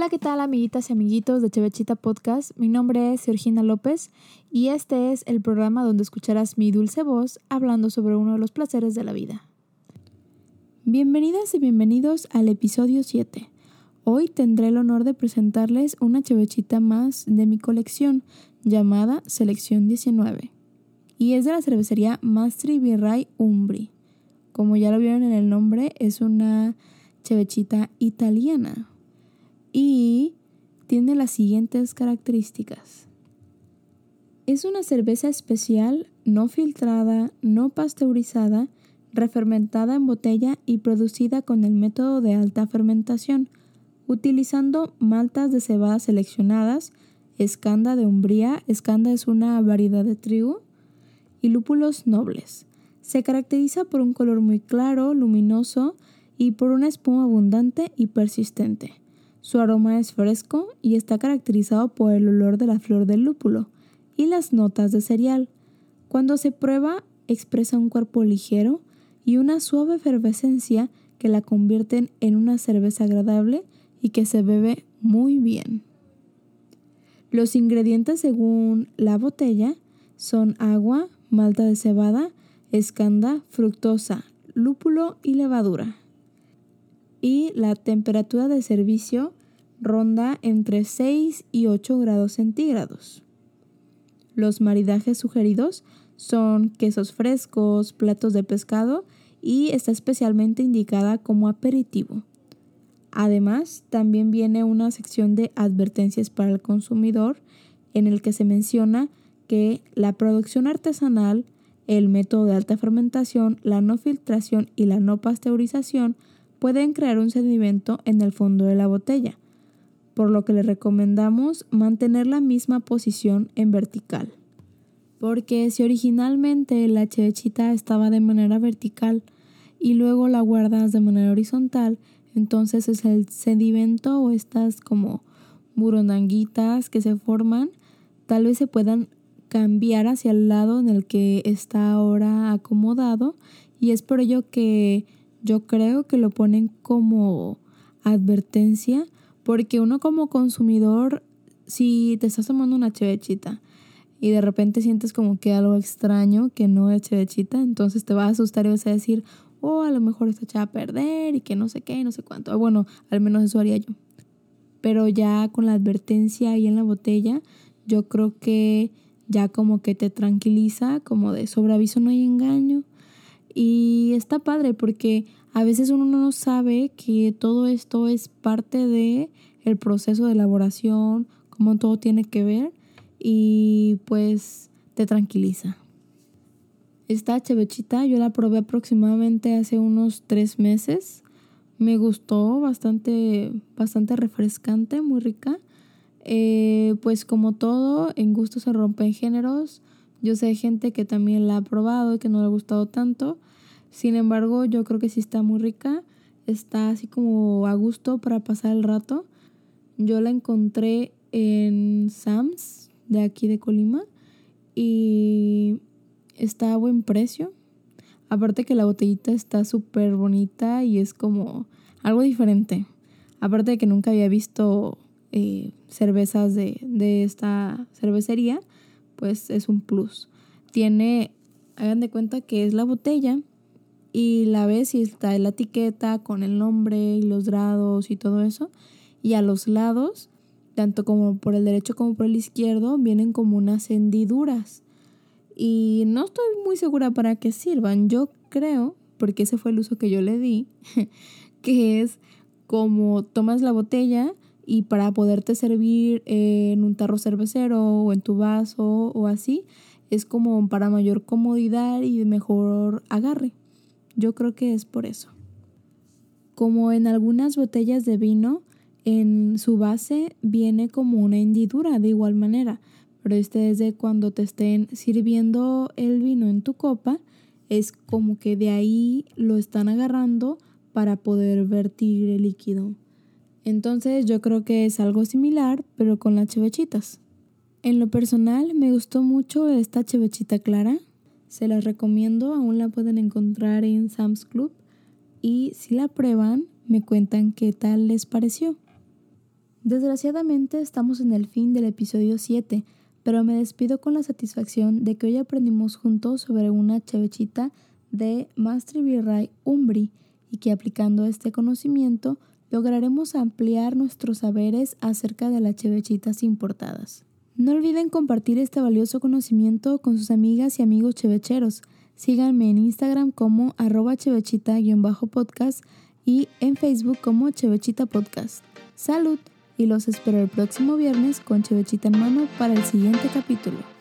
Hola, ¿qué tal amiguitas y amiguitos de Chevechita Podcast? Mi nombre es Georgina López y este es el programa donde escucharás mi dulce voz hablando sobre uno de los placeres de la vida. Bienvenidas y bienvenidos al episodio 7. Hoy tendré el honor de presentarles una chevechita más de mi colección llamada Selección 19 y es de la cervecería Mastri Virrey Umbri. Como ya lo vieron en el nombre, es una chevechita italiana y tiene las siguientes características. Es una cerveza especial, no filtrada, no pasteurizada, refermentada en botella y producida con el método de alta fermentación, utilizando maltas de cebada seleccionadas, escanda de umbría, escanda es una variedad de trigo, y lúpulos nobles. Se caracteriza por un color muy claro, luminoso y por una espuma abundante y persistente. Su aroma es fresco y está caracterizado por el olor de la flor del lúpulo y las notas de cereal. Cuando se prueba, expresa un cuerpo ligero y una suave efervescencia que la convierten en una cerveza agradable y que se bebe muy bien. Los ingredientes según la botella son agua, malta de cebada, escanda, fructosa, lúpulo y levadura y la temperatura de servicio ronda entre 6 y 8 grados centígrados. Los maridajes sugeridos son quesos frescos, platos de pescado y está especialmente indicada como aperitivo. Además, también viene una sección de advertencias para el consumidor en el que se menciona que la producción artesanal, el método de alta fermentación, la no filtración y la no pasteurización pueden crear un sedimento en el fondo de la botella, por lo que le recomendamos mantener la misma posición en vertical. Porque si originalmente la chevechita estaba de manera vertical y luego la guardas de manera horizontal, entonces es el sedimento o estas como buronanguitas que se forman, tal vez se puedan cambiar hacia el lado en el que está ahora acomodado y es por ello que yo creo que lo ponen como advertencia porque uno como consumidor, si te estás tomando una chevechita y de repente sientes como que algo extraño que no es chevechita, entonces te va a asustar y vas a decir, oh, a lo mejor está echada a perder y que no sé qué, no sé cuánto. Bueno, al menos eso haría yo. Pero ya con la advertencia ahí en la botella, yo creo que ya como que te tranquiliza, como de sobre aviso no hay engaño. Y está padre porque a veces uno no sabe que todo esto es parte de el proceso de elaboración, cómo todo tiene que ver y pues te tranquiliza. Esta chevechita yo la probé aproximadamente hace unos tres meses. Me gustó bastante, bastante refrescante, muy rica. Eh, pues como todo, en gusto se rompen géneros. Yo sé gente que también la ha probado y que no le ha gustado tanto. Sin embargo, yo creo que sí está muy rica. Está así como a gusto para pasar el rato. Yo la encontré en Sam's de aquí de Colima y está a buen precio. Aparte que la botellita está súper bonita y es como algo diferente. Aparte de que nunca había visto eh, cervezas de, de esta cervecería, pues es un plus. Tiene, hagan de cuenta que es la botella y la ves y está la etiqueta con el nombre y los grados y todo eso. Y a los lados, tanto como por el derecho como por el izquierdo, vienen como unas hendiduras. Y no estoy muy segura para qué sirvan. Yo creo, porque ese fue el uso que yo le di, que es como tomas la botella y para poderte servir en un tarro cervecero o en tu vaso o así, es como para mayor comodidad y mejor agarre. Yo creo que es por eso. Como en algunas botellas de vino, en su base viene como una hendidura de igual manera, pero este es de cuando te estén sirviendo el vino en tu copa, es como que de ahí lo están agarrando para poder vertir el líquido. Entonces yo creo que es algo similar, pero con las chevechitas. En lo personal me gustó mucho esta chevechita clara, se las recomiendo, aún la pueden encontrar en Sam's Club y si la prueban me cuentan qué tal les pareció. Desgraciadamente estamos en el fin del episodio 7, pero me despido con la satisfacción de que hoy aprendimos juntos sobre una chevechita de Mastri Virrey Umbri y que aplicando este conocimiento lograremos ampliar nuestros saberes acerca de las chevechitas importadas. No olviden compartir este valioso conocimiento con sus amigas y amigos chevecheros. Síganme en Instagram como arroba chevechita-podcast y en Facebook como Chevechita Podcast. Salud y los espero el próximo viernes con Chevechita en mano para el siguiente capítulo.